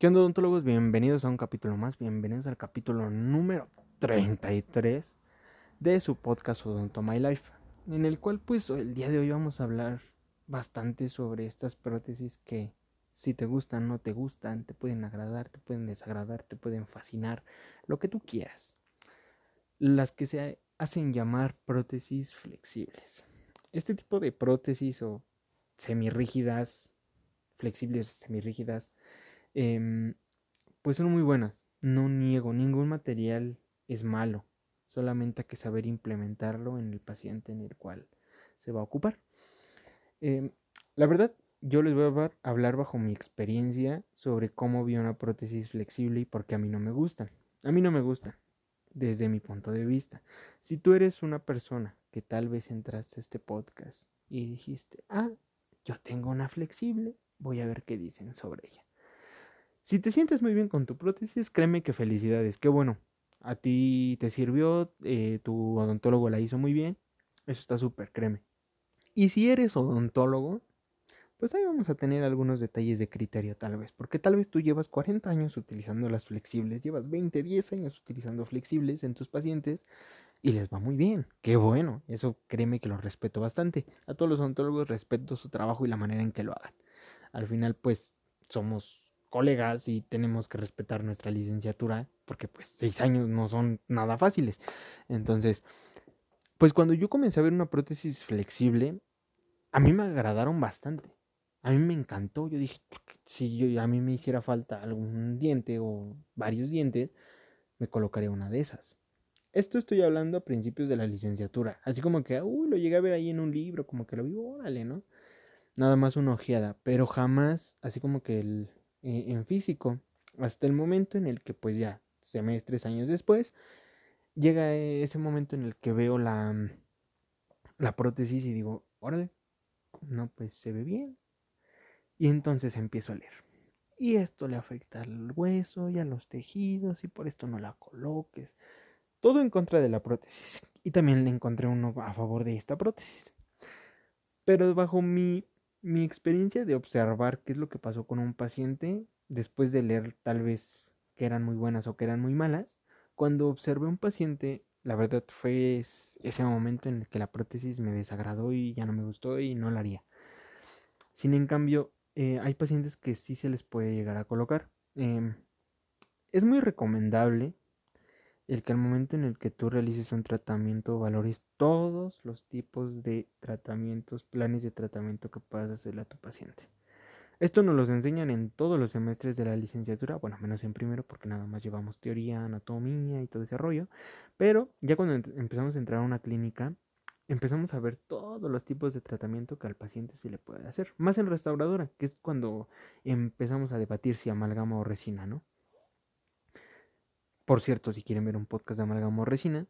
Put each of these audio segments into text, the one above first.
¿Qué onda, odontólogos? Bienvenidos a un capítulo más, bienvenidos al capítulo número 33 de su podcast Odonto My Life, en el cual pues el día de hoy vamos a hablar bastante sobre estas prótesis que si te gustan, no te gustan, te pueden agradar, te pueden desagradar, te pueden fascinar, lo que tú quieras. Las que se hacen llamar prótesis flexibles. Este tipo de prótesis o semirrígidas, flexibles semirrígidas, Em, pues son muy buenas. No niego, ningún material es malo. Solamente hay que saber implementarlo en el paciente en el cual se va a ocupar. Em, la verdad, yo les voy a hablar bajo mi experiencia sobre cómo vi una prótesis flexible y por qué a mí no me gustan. A mí no me gustan, desde mi punto de vista. Si tú eres una persona que tal vez entraste a este podcast y dijiste, ah, yo tengo una flexible, voy a ver qué dicen sobre ella. Si te sientes muy bien con tu prótesis, créeme que felicidades, qué bueno. A ti te sirvió, eh, tu odontólogo la hizo muy bien, eso está súper, créeme. Y si eres odontólogo, pues ahí vamos a tener algunos detalles de criterio tal vez, porque tal vez tú llevas 40 años utilizando las flexibles, llevas 20, 10 años utilizando flexibles en tus pacientes y les va muy bien. Qué bueno, eso créeme que lo respeto bastante. A todos los odontólogos respeto su trabajo y la manera en que lo hagan. Al final pues somos colegas y tenemos que respetar nuestra licenciatura porque pues seis años no son nada fáciles. Entonces, pues cuando yo comencé a ver una prótesis flexible, a mí me agradaron bastante. A mí me encantó. Yo dije, si yo, a mí me hiciera falta algún diente o varios dientes, me colocaría una de esas. Esto estoy hablando a principios de la licenciatura. Así como que, uy, lo llegué a ver ahí en un libro, como que lo vi, órale, ¿no? Nada más una ojeada, pero jamás, así como que el, eh, en físico, hasta el momento en el que pues ya semestres, años después, llega ese momento en el que veo la, mm, la prótesis y digo, órale, no, pues se ve bien. Y entonces empiezo a leer. Y esto le afecta al hueso y a los tejidos y por esto no la coloques. Todo en contra de la prótesis. Y también le encontré uno a favor de esta prótesis. Pero bajo mi mi experiencia de observar qué es lo que pasó con un paciente después de leer tal vez que eran muy buenas o que eran muy malas, cuando observé un paciente, la verdad fue ese momento en el que la prótesis me desagradó y ya no me gustó y no la haría. Sin en cambio, eh, hay pacientes que sí se les puede llegar a colocar. Em, es muy recomendable el que al momento en el que tú realices un tratamiento valores todos los tipos de tratamientos, planes de tratamiento que puedas hacerle a tu paciente. Esto nos lo enseñan en todos los semestres de la licenciatura, bueno, menos en primero porque nada más llevamos teoría, anatomía y todo ese rollo, pero ya cuando empezamos a entrar a una clínica, empezamos a ver todos los tipos de tratamiento que al paciente se le puede hacer, más en restauradora, que es cuando empezamos a debatir si amalgama o resina, ¿no? Por cierto, si quieren ver un podcast de amalgama resina,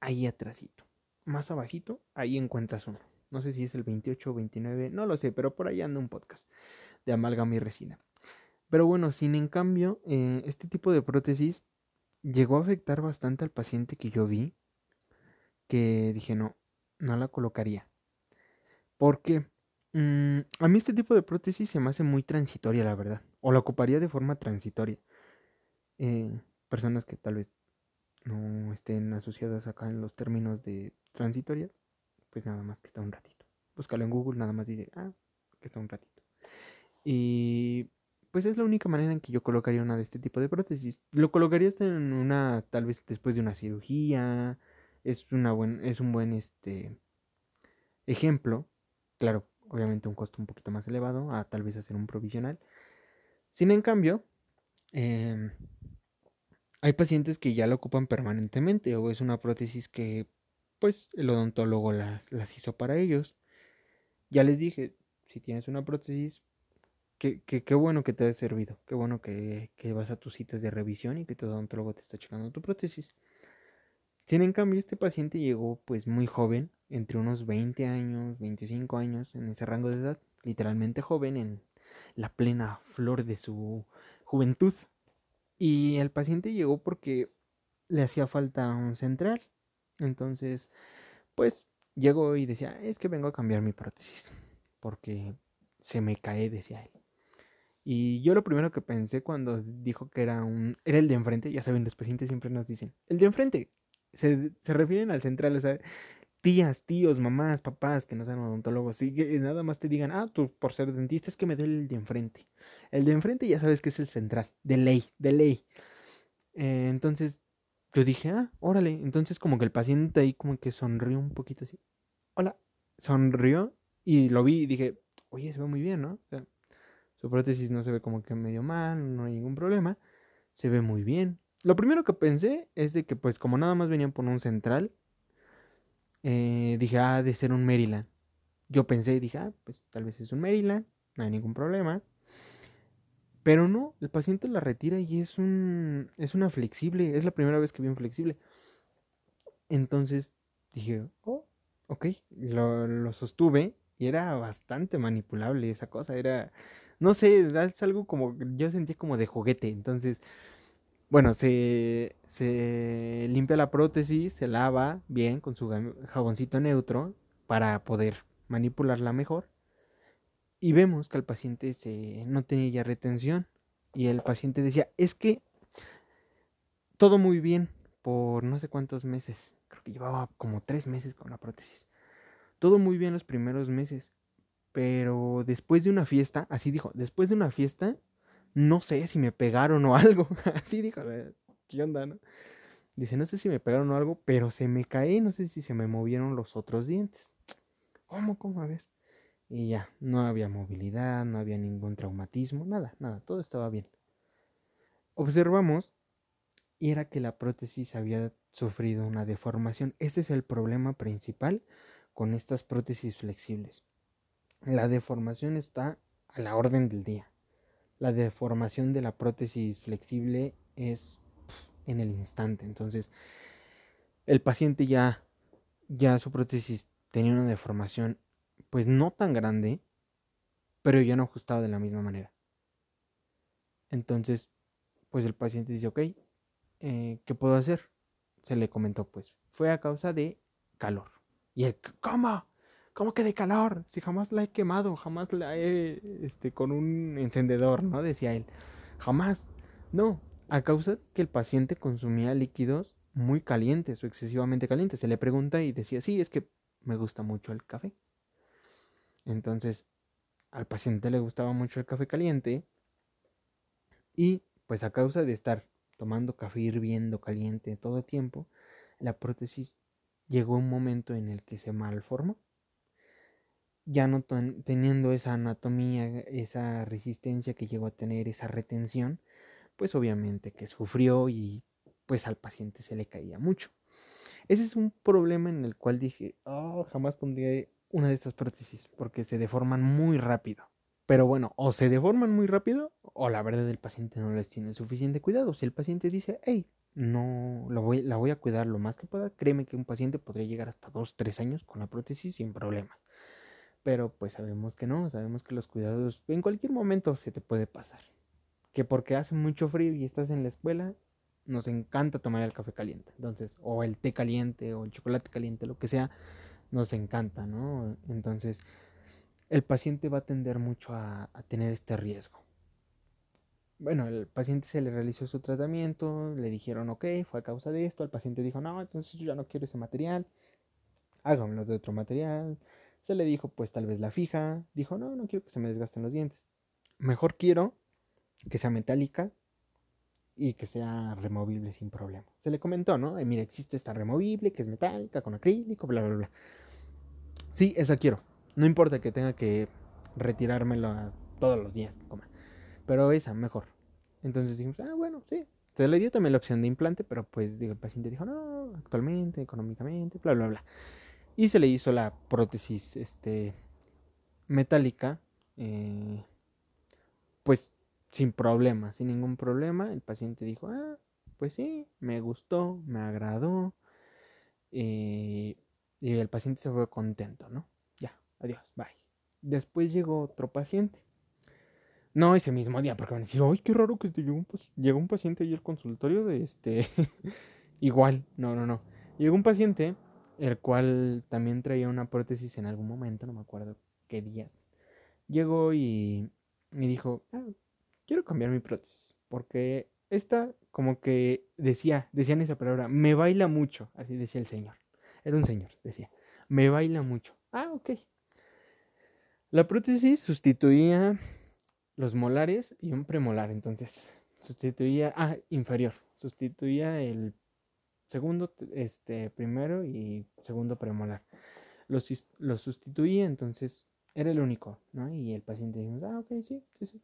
ahí atrásito. Más abajito, ahí encuentras uno. No sé si es el 28 o 29, no lo sé, pero por ahí anda un podcast de amalgama y resina. Pero bueno, sin en cambio, eh, este tipo de prótesis llegó a afectar bastante al paciente que yo vi, que dije, no, no la colocaría. Porque mm, a mí este tipo de prótesis se me hace muy transitoria, la verdad. O la ocuparía de forma transitoria. Eh, personas que tal vez no estén asociadas acá en los términos de transitoria, pues nada más que está un ratito. Búscalo en Google, nada más dice, ah, que está un ratito. Y pues es la única manera en que yo colocaría una de este tipo de prótesis. Lo colocaría en una, tal vez después de una cirugía. Es, una buen, es un buen este, ejemplo. Claro, obviamente un costo un poquito más elevado a tal vez hacer un provisional. Sin en cambio, eh, hay pacientes que ya la ocupan permanentemente o es una prótesis que pues el odontólogo las, las hizo para ellos. Ya les dije, si tienes una prótesis, qué, qué, bueno que te ha servido, qué bueno que, que, vas a tus citas de revisión y que tu odontólogo te está checando tu prótesis. Sin en cambio, este paciente llegó pues muy joven, entre unos 20 años, 25 años, en ese rango de edad, literalmente joven, en la plena flor de su juventud. Y el paciente llegó porque le hacía falta un central. Entonces, pues llegó y decía, es que vengo a cambiar mi prótesis. Porque se me cae, decía él. Y yo lo primero que pensé cuando dijo que era un era el de enfrente, ya saben, los pacientes siempre nos dicen, el de enfrente, se, se refieren al central, o sea, tías, tíos, mamás, papás que no sean odontólogos, y que nada más te digan, ah, tú por ser dentista es que me duele el de enfrente. El de enfrente ya sabes que es el central, de ley, de ley. Eh, entonces yo dije, ah, órale. Entonces como que el paciente ahí como que sonrió un poquito así. Hola. Sonrió y lo vi y dije, oye, se ve muy bien, ¿no? su prótesis no se ve como que medio mal, no hay ningún problema. Se ve muy bien. Lo primero que pensé es de que pues como nada más venían por un central, eh, dije, ah, de ser un Maryland. Yo pensé, dije, ah, pues tal vez es un Maryland, no hay ningún problema. Pero no, el paciente la retira y es un es una flexible, es la primera vez que vi un flexible. Entonces dije, oh, ok, lo, lo sostuve y era bastante manipulable esa cosa, era, no sé, es algo como, yo sentí como de juguete, entonces, bueno, se, se limpia la prótesis, se lava bien con su jaboncito neutro para poder manipularla mejor y vemos que el paciente se, no tenía ya retención y el paciente decía, es que todo muy bien por no sé cuántos meses, creo que llevaba como tres meses con la prótesis, todo muy bien los primeros meses, pero después de una fiesta, así dijo, después de una fiesta, no sé si me pegaron o algo, así dijo, ¿qué onda? Dice, no sé si me pegaron o algo, pero se me caí, no sé si se me movieron los otros dientes. ¿Cómo, cómo? A ver. Y ya, no había movilidad, no había ningún traumatismo, nada, nada, todo estaba bien. Observamos y era que la prótesis había sufrido una deformación. Este es el problema principal con estas prótesis flexibles. La deformación está a la orden del día. La deformación de la prótesis flexible es en el instante. Entonces, el paciente ya, ya su prótesis tenía una deformación pues no tan grande, pero ya no ajustado de la misma manera. Entonces, pues el paciente dice, ok, eh, ¿qué puedo hacer? Se le comentó, pues fue a causa de calor. Y él, ¿cómo? ¿Cómo que de calor? Si jamás la he quemado, jamás la he, este, con un encendedor, ¿no? Decía él. Jamás. No, a causa que el paciente consumía líquidos muy calientes o excesivamente calientes. Se le pregunta y decía, sí, es que me gusta mucho el café. Entonces, al paciente le gustaba mucho el café caliente y pues a causa de estar tomando café hirviendo caliente todo el tiempo, la prótesis llegó un momento en el que se malformó. Ya no teniendo esa anatomía, esa resistencia que llegó a tener, esa retención, pues obviamente que sufrió y pues al paciente se le caía mucho. Ese es un problema en el cual dije, oh, jamás pondría una de estas prótesis porque se deforman muy rápido. Pero bueno, o se deforman muy rápido o la verdad el paciente no les tiene suficiente cuidado. Si el paciente dice, hey, no lo voy, la voy a cuidar lo más que pueda, créeme que un paciente podría llegar hasta 2, 3 años con la prótesis sin problemas. Pero pues sabemos que no, sabemos que los cuidados en cualquier momento se te puede pasar. Que porque hace mucho frío y estás en la escuela, nos encanta tomar el café caliente. Entonces, o el té caliente o el chocolate caliente, lo que sea nos encanta, ¿no? Entonces, el paciente va a tender mucho a, tener este riesgo. Bueno, el paciente se le realizó su tratamiento, le dijeron, ok, fue a causa de esto, el paciente dijo, no, entonces yo ya no quiero ese material, háganlo de otro material. Se le dijo, pues tal vez la fija, dijo, no, no quiero que se me desgasten los dientes. Mejor quiero que sea metálica y que sea removible sin problema. Se le comentó, ¿no? mira, existe esta removible que es metálica, con acrílico, bla, bla, bla. Sí, esa quiero. No importa que tenga que retirármelo todos los días que coma. Pero esa, mejor. Entonces dijimos, ah, bueno, sí. Se le dio también la opción de implante, pero pues digo, el paciente dijo, no, actualmente, económicamente, bla, bla, bla. Y se le hizo la prótesis este, metálica, eh, pues sin problema, sin ningún problema. El paciente dijo, ah, pues sí, me gustó, me agradó. Eh, y el paciente se fue contento, ¿no? Ya, adiós, bye. Después llegó otro paciente. No ese mismo día, porque van a decir, ay, qué raro que llegó un, llegó un paciente ahí al consultorio de este. Igual, no, no, no. Llegó un paciente, el cual también traía una prótesis en algún momento, no me acuerdo qué días. Llegó y me dijo, ah, quiero cambiar mi prótesis, porque esta como que decía, decían esa palabra, me baila mucho, así decía el señor. Era un señor, decía, me baila mucho. Ah, ok. La prótesis sustituía los molares y un premolar, entonces sustituía, ah, inferior, sustituía el segundo, este, primero y segundo premolar. Los, los sustituía, entonces era el único, ¿no? Y el paciente dijo, ah, ok, sí, sí, sí.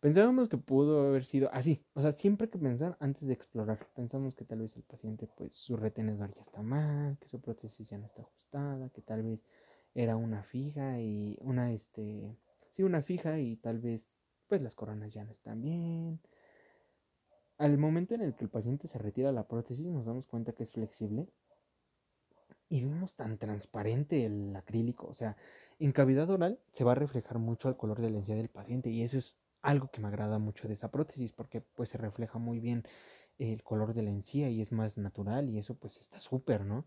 Pensábamos que pudo haber sido así, o sea, siempre que pensar antes de explorar. Pensamos que tal vez el paciente, pues su retenedor ya está mal, que su prótesis ya no está ajustada, que tal vez era una fija y una, este, sí, una fija y tal vez, pues las coronas ya no están bien. Al momento en el que el paciente se retira la prótesis, nos damos cuenta que es flexible y vemos tan transparente el acrílico, o sea, en cavidad oral se va a reflejar mucho al color de la encía del paciente y eso es algo que me agrada mucho de esa prótesis porque pues se refleja muy bien el color de la encía y es más natural y eso pues está súper, ¿no?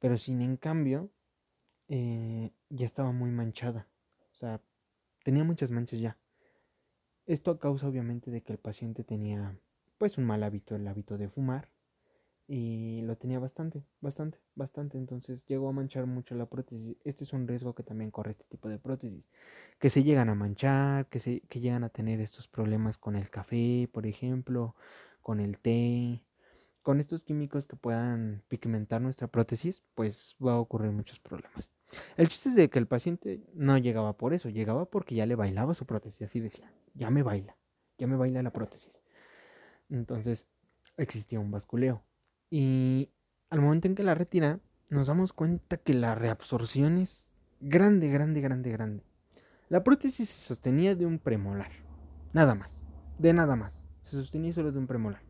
Pero sin en cambio eh, ya estaba muy manchada, o sea, tenía muchas manchas ya. Esto a causa obviamente de que el paciente tenía pues un mal hábito, el hábito de fumar y lo tenía bastante, bastante, bastante. Entonces llegó a manchar mucho la prótesis. Este es un riesgo que también corre este tipo de prótesis. Que se llegan a manchar, que, se, que llegan a tener estos problemas con el café, por ejemplo, con el té, con estos químicos que puedan pigmentar nuestra prótesis, pues va a ocurrir muchos problemas. El chiste es de que el paciente no llegaba por eso, llegaba porque ya le bailaba su prótesis, así decía, ya me baila, ya me baila la prótesis. Entonces existía un basculeo y al momento en que la retira, nos damos cuenta que la reabsorción es grande, grande, grande, grande. La prótesis se sostenía de un premolar. Nada más. De nada más. Se sostenía solo de un premolar.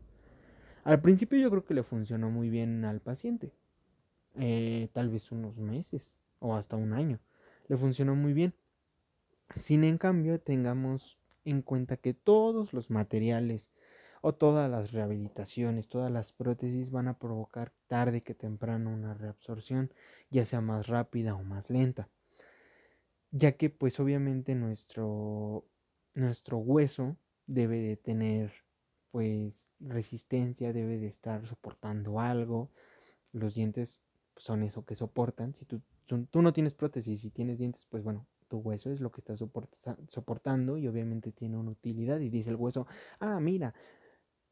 Al principio yo creo que le funcionó muy bien al paciente. Eh, tal vez unos meses o hasta un año. Le funcionó muy bien. Sin en cambio tengamos en cuenta que todos los materiales o todas las rehabilitaciones, todas las prótesis van a provocar tarde que temprano una reabsorción, ya sea más rápida o más lenta. Ya que pues obviamente nuestro, nuestro hueso debe de tener pues resistencia, debe de estar soportando algo. Los dientes son eso que soportan. Si tú, tú no tienes prótesis y tienes dientes, pues bueno, tu hueso es lo que está soportando y obviamente tiene una utilidad y dice el hueso, ah, mira,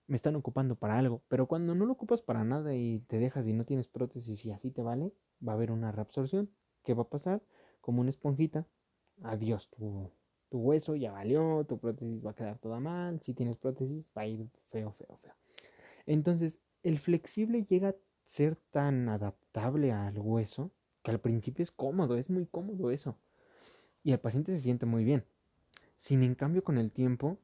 me están ocupando para algo. Pero cuando no lo ocupas para nada y te dejas y no tienes prótesis y así te vale, va a haber una reabsorción. ¿Qué va a pasar? Como una esponjita. Adiós, tu, tu hueso ya valió, tu prótesis va a quedar toda mal. Si tienes prótesis, va a ir feo, feo, feo. Entonces, el flexible llega a ser tan adaptable al hueso que al principio es cómodo, es muy cómodo eso. Y el paciente se siente muy bien. Sin en cambio, con el tiempo,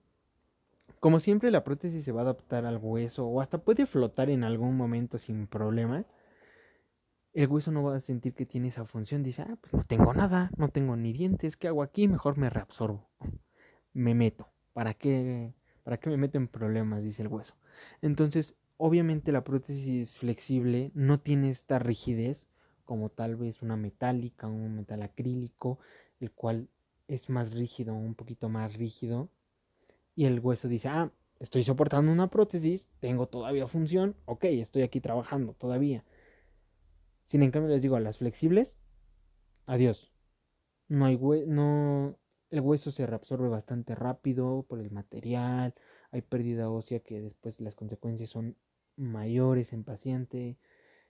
como siempre la prótesis se va a adaptar al hueso o hasta puede flotar en algún momento sin problema, el hueso no va a sentir que tiene esa función. Dice, ah, pues no tengo nada, no tengo ni dientes, ¿qué hago aquí? Mejor me reabsorbo. Me meto. ¿Para qué, ¿Para qué me meto en problemas? Dice el hueso. Entonces, obviamente la prótesis flexible no tiene esta rigidez como tal vez una metálica, un metal acrílico, el cual es más rígido, un poquito más rígido y el hueso dice, ah, estoy soportando una prótesis, tengo todavía función, ok, estoy aquí trabajando todavía. Sin en cambio les digo, a las flexibles, adiós. No hay no, el hueso se reabsorbe bastante rápido por el material, hay pérdida ósea que después las consecuencias son mayores en paciente.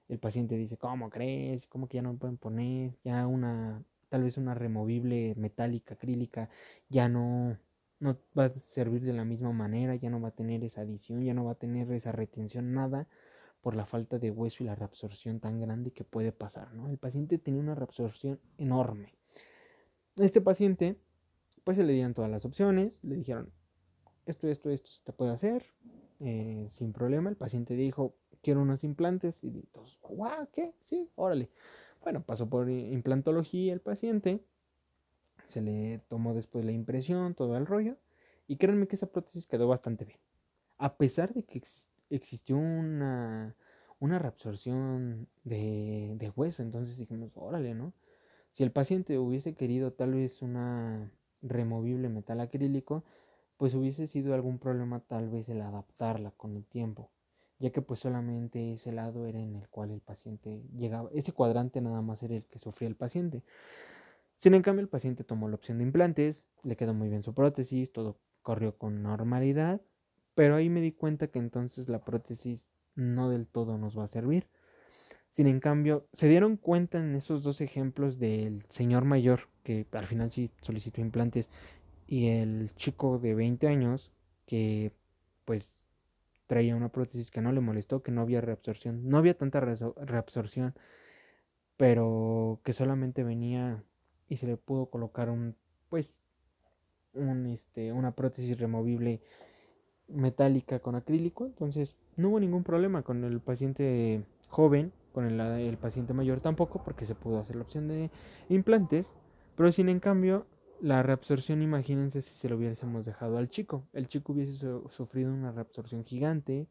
El paciente dice, ¿cómo crees? ¿Cómo que ya no me pueden poner? Ya una, tal vez una removible metálica, acrílica, ya no, no va a servir de la misma manera, ya no va a tener esa adición, ya no va a tener esa retención, nada por la falta de hueso y la reabsorción tan grande que puede pasar, ¿no? El paciente tenía una reabsorción enorme. Este paciente, pues se le dieron todas las opciones, le dijeron, esto, esto, esto se te puede hacer, eh, sin problema. El paciente dijo, quiero unos implantes, y todos, guau, ¿qué? Sí, órale. Bueno, pasó por implantología el paciente, se le tomó después la impresión, todo el rollo. Y créanme que esa prótesis quedó bastante bien. A pesar de que existió una, una reabsorción de, de, hueso, entonces dijimos, órale, ¿no? Si el paciente hubiese querido tal vez una removible metal acrílico, pues hubiese sido algún problema tal vez el adaptarla con el tiempo, ya que pues solamente ese lado era en el cual el paciente llegaba, ese cuadrante nada más era el que sufría el paciente. Sin en cambio el paciente tomó la opción de implantes, le quedó muy bien su prótesis, todo corrió con normalidad, pero ahí me di cuenta que entonces la prótesis no del todo nos va a servir. Sin en cambio, se dieron cuenta en esos dos ejemplos del señor mayor, que al final sí solicitó implantes, y el chico de 20 años, que pues traía una prótesis que no le molestó, que no había reabsorción, no había tanta reabsorción, pero que solamente venía y se le pudo colocar un, pues, un, este, una prótesis removible metálica con acrílico, entonces no hubo ningún problema con el paciente joven, con el, el paciente mayor tampoco, porque se pudo hacer la opción de implantes, pero sin en cambio la reabsorción, imagínense si se lo hubiésemos dejado al chico. El chico hubiese sufrido una reabsorción gigante.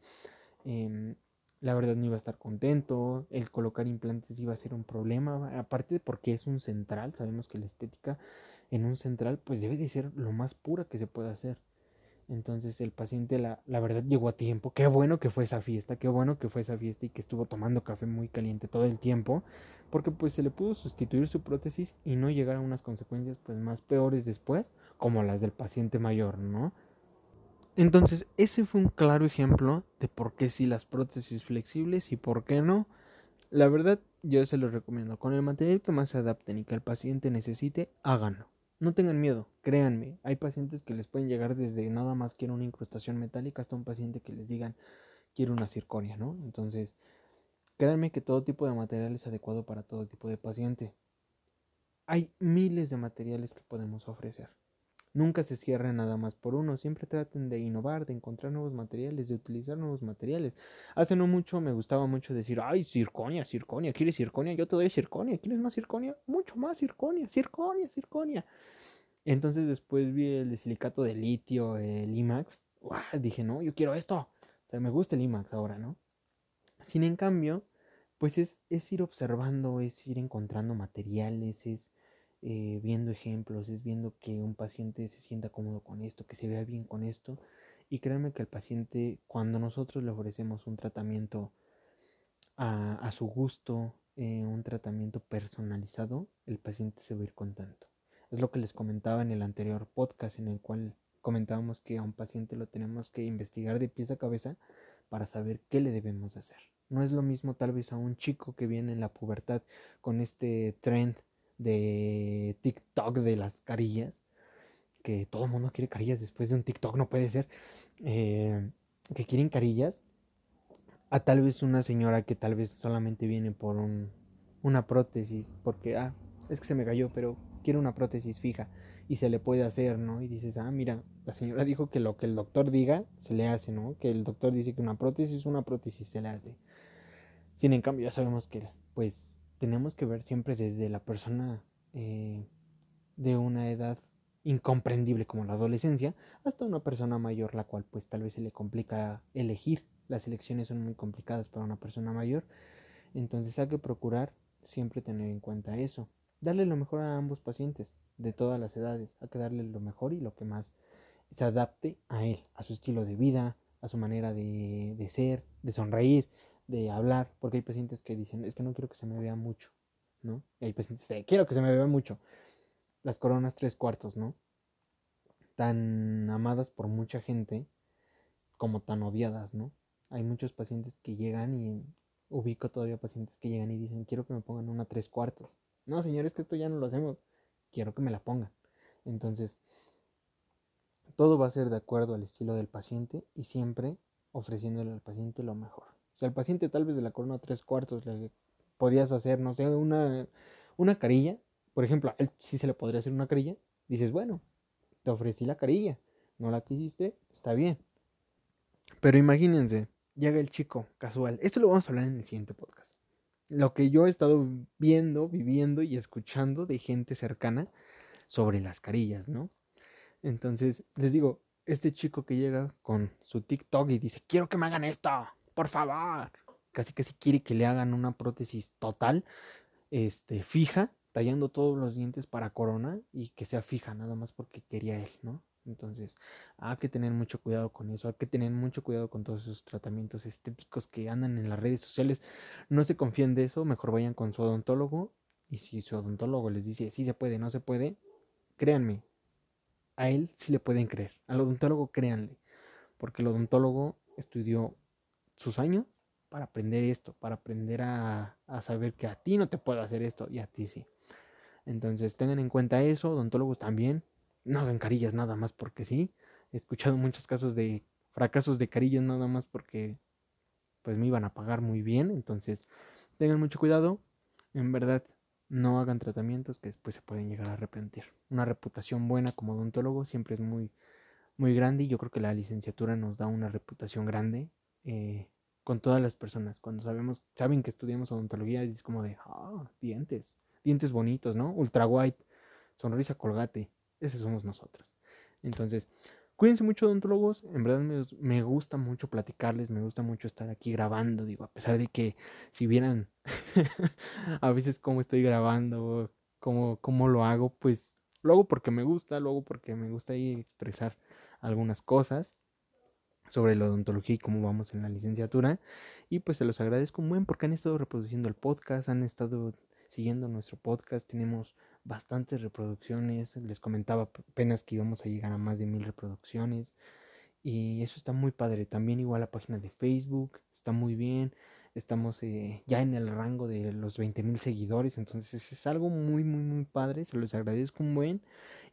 Em, la verdad no iba a estar contento. El colocar implantes iba a ser un problema. Aparte porque es un central. Sabemos que la estética en un central pues debe de ser lo más pura que se pueda hacer. Entonces el paciente la, la, verdad llegó a tiempo. Qué bueno que fue esa fiesta, qué bueno que fue esa fiesta y que estuvo tomando café muy caliente todo el tiempo. Porque pues se le pudo sustituir su prótesis y no llegar a unas consecuencias pues más peores después, como las del paciente mayor, ¿no? Entonces ese fue un claro ejemplo de por qué sí las prótesis flexibles y por qué no. La verdad yo se los recomiendo. Con el material que más se adapten y que el paciente necesite, háganlo. No tengan miedo, créanme. Hay pacientes que les pueden llegar desde nada más quiero una incrustación metálica hasta un paciente que les digan quiero una circonia, ¿no? Entonces, créanme que todo tipo de material es adecuado para todo tipo de paciente. Hay miles de materiales que podemos ofrecer. Nunca se cierren nada más por uno, siempre traten de innovar, de encontrar nuevos materiales, de utilizar nuevos materiales. Hace no mucho me gustaba mucho decir, ay, circonia, circonia, ¿quieres circonia? Yo te doy circonia, ¿quieres más circonia? Mucho más circonia, circonia, circonia. Entonces después vi el silicato de litio, el IMAX, dije, no, yo quiero esto. O sea, me gusta el IMAX ahora, ¿no? Sin en cambio, pues es, es ir observando, es ir encontrando materiales, es eh, viendo ejemplos, es viendo que un paciente se sienta cómodo con esto, que se vea bien con esto. Y créanme que el paciente, cuando nosotros le ofrecemos un tratamiento a, su gusto, eh, un tratamiento personalizado, el paciente se va a ir contento. Es lo que les comentaba en el anterior podcast en el cual comentábamos que a un paciente lo tenemos que investigar de pies a cabeza para saber qué le debemos hacer. No es lo mismo tal vez a un chico que viene en la pubertad con este trend de TikTok de las carillas, que todo el mundo quiere carillas después de un TikTok, no puede ser, eh, que quieren carillas, a tal vez una señora que tal vez solamente viene por un, una prótesis, porque, ah, es que se me cayó, pero quiere una prótesis fija y se le puede hacer, ¿no? Y dices, ah, mira, la señora dijo que lo que el doctor diga se le hace, ¿no? Que el doctor dice que una prótesis, una prótesis se le hace. Sin en cambio, ya sabemos que, pues, tenemos que ver siempre desde la persona eh, de una edad incomprendible como la adolescencia hasta una persona mayor la cual pues tal vez se le complica elegir. Las elecciones son muy complicadas para una persona mayor. Entonces hay que procurar siempre tener en cuenta eso. Darle lo mejor a ambos pacientes de todas las edades. Hay que darle lo mejor y lo que más se adapte a él a su estilo de vida a su manera de, de ser de sonreír de hablar, porque hay pacientes que dicen, es que no quiero que se me vea mucho, ¿no? Y hay pacientes que quiero que se me vea mucho. Las coronas tres cuartos, ¿no? Tan amadas por mucha gente como tan odiadas, ¿no? Hay muchos pacientes que llegan y ubico todavía pacientes que llegan y dicen, quiero que me pongan una tres cuartos. No, señores, que esto ya no lo hacemos. Quiero que me la pongan. Entonces, todo va a ser de acuerdo al estilo del paciente y siempre ofreciéndole al paciente lo mejor. O sea, al paciente tal vez de la corona tres cuartos le podías hacer, no sé, una, una carilla. Por ejemplo, a él sí se le podría hacer una carilla. Dices, bueno, te ofrecí la carilla. No la quisiste, está bien. Pero imagínense, llega el chico casual. Esto lo vamos a hablar en el siguiente podcast. Lo que yo he estado viendo, viviendo y escuchando de gente cercana sobre las carillas, ¿no? Entonces, les digo, este chico que llega con su TikTok y dice, quiero que me hagan esto por favor. Casi que si quiere que le hagan una prótesis total, este, fija, tallando todos los dientes para corona y que sea fija, nada más porque quería él, ¿no? Entonces, hay que tener mucho cuidado con eso, hay que tener mucho cuidado con todos esos tratamientos estéticos que andan en las redes sociales. No se confíen de eso, mejor vayan con su odontólogo y si su odontólogo les dice sí se puede, no se puede, créanme, a él sí le pueden creer, al odontólogo créanle, porque el odontólogo estudió sus años para aprender esto, para aprender a, a saber que a ti no te puedo hacer esto y a ti sí. Entonces tengan en cuenta eso, odontólogos también, no hagan carillas nada más porque sí. He escuchado muchos casos de fracasos de carillas nada más porque pues me iban a pagar muy bien, entonces tengan mucho cuidado. En verdad, no hagan tratamientos que después se pueden llegar a arrepentir. Una reputación buena como odontólogo siempre es muy, muy grande y yo creo que la licenciatura nos da una reputación grande eh, con todas las personas. Cuando sabemos, saben que estudiamos odontología, es como de, ah, dientes, dientes bonitos, ¿no? Ultra white, sonrisa colgate, ese somos nosotros. Entonces, cuídense mucho odontólogos, en verdad me, me, gusta mucho platicarles, me gusta mucho estar aquí grabando, digo, a pesar de que si vieran a veces cómo estoy grabando, cómo, cómo lo hago, pues lo hago porque me gusta, lo hago porque me gusta expresar algunas cosas sobre la odontología y cómo vamos en la licenciatura. Y pues se los agradezco muy bien porque han estado reproduciendo el podcast, han estado siguiendo nuestro podcast, tenemos bastantes reproducciones, les comentaba apenas que íbamos a llegar a más de mil reproducciones y eso está muy padre. También igual la página de Facebook está muy bien, estamos eh, ya en el rango de los 20 mil seguidores, entonces es algo muy muy muy padre, se los agradezco un buen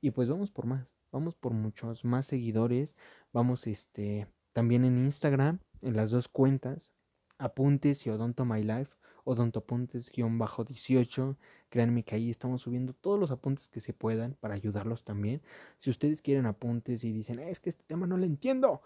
y pues vamos por más, vamos por muchos más seguidores, vamos este también en Instagram, en las dos cuentas, apuntes y odonto my life, odontoapuntes-18. Créanme que ahí estamos subiendo todos los apuntes que se puedan para ayudarlos también. Si ustedes quieren apuntes y dicen, es que este tema no lo entiendo,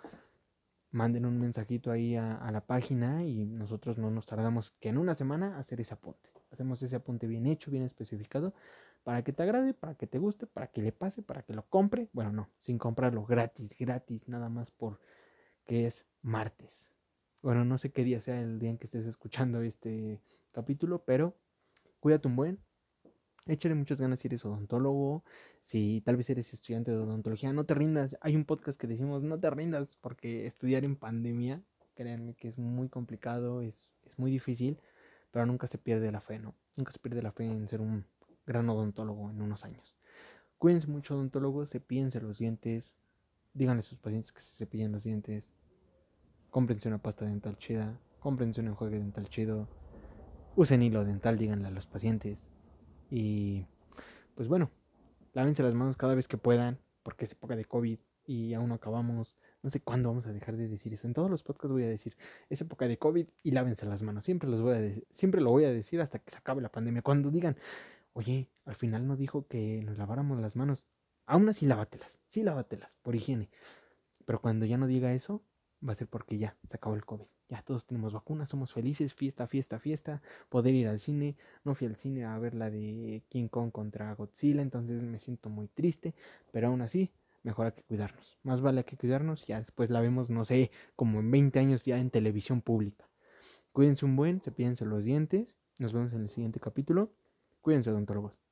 manden un mensajito ahí a, a, la página y nosotros no nos tardamos que en una semana hacer ese apunte. Hacemos ese apunte bien hecho, bien especificado, para que te agrade, para que te guste, para que le pase, para que lo compre. Bueno, no, sin comprarlo, gratis, gratis, nada más por que es martes. Bueno, no sé qué día sea el día en que estés escuchando este capítulo, pero cuídate un buen. Échale muchas ganas si eres odontólogo, si tal vez eres estudiante de odontología, no te rindas. Hay un podcast que decimos, no te rindas, porque estudiar en pandemia, créanme que es muy complicado, es, es muy difícil, pero nunca se pierde la fe, ¿no? Nunca se pierde la fe en ser un gran odontólogo en unos años. Cuídense mucho odontólogos, cepíense los dientes, díganle a sus pacientes que se cepillen los dientes, cómprense una pasta dental chida, cómprense un enjuague dental chido, usen hilo dental, díganle a los pacientes. Y pues bueno, lávense las manos cada vez que puedan, porque es época de COVID y aún no acabamos. No sé cuándo vamos a dejar de decir eso. En todos los podcasts voy a decir, es época de COVID y lávense las manos. Siempre, los voy a siempre lo voy a decir hasta que se acabe la pandemia. Cuando digan, oye, al final no dijo que nos laváramos las manos. Aún así lávatelas, sí lávatelas, por higiene. Pero cuando ya no diga eso, va a ser porque ya se acabó el COVID. Ya todos tenemos vacunas, somos felices, fiesta, fiesta, fiesta. Poder ir al cine. No fui al cine a ver la de King Kong contra Godzilla, entonces me siento muy triste. Pero aún así, mejor hay que cuidarnos. Más vale que cuidarnos. Ya después la vemos, no sé, como en 20 años ya en televisión pública. Cuídense un buen, se cepídense los dientes. Nos vemos en el siguiente capítulo. Cuídense, odontólogos.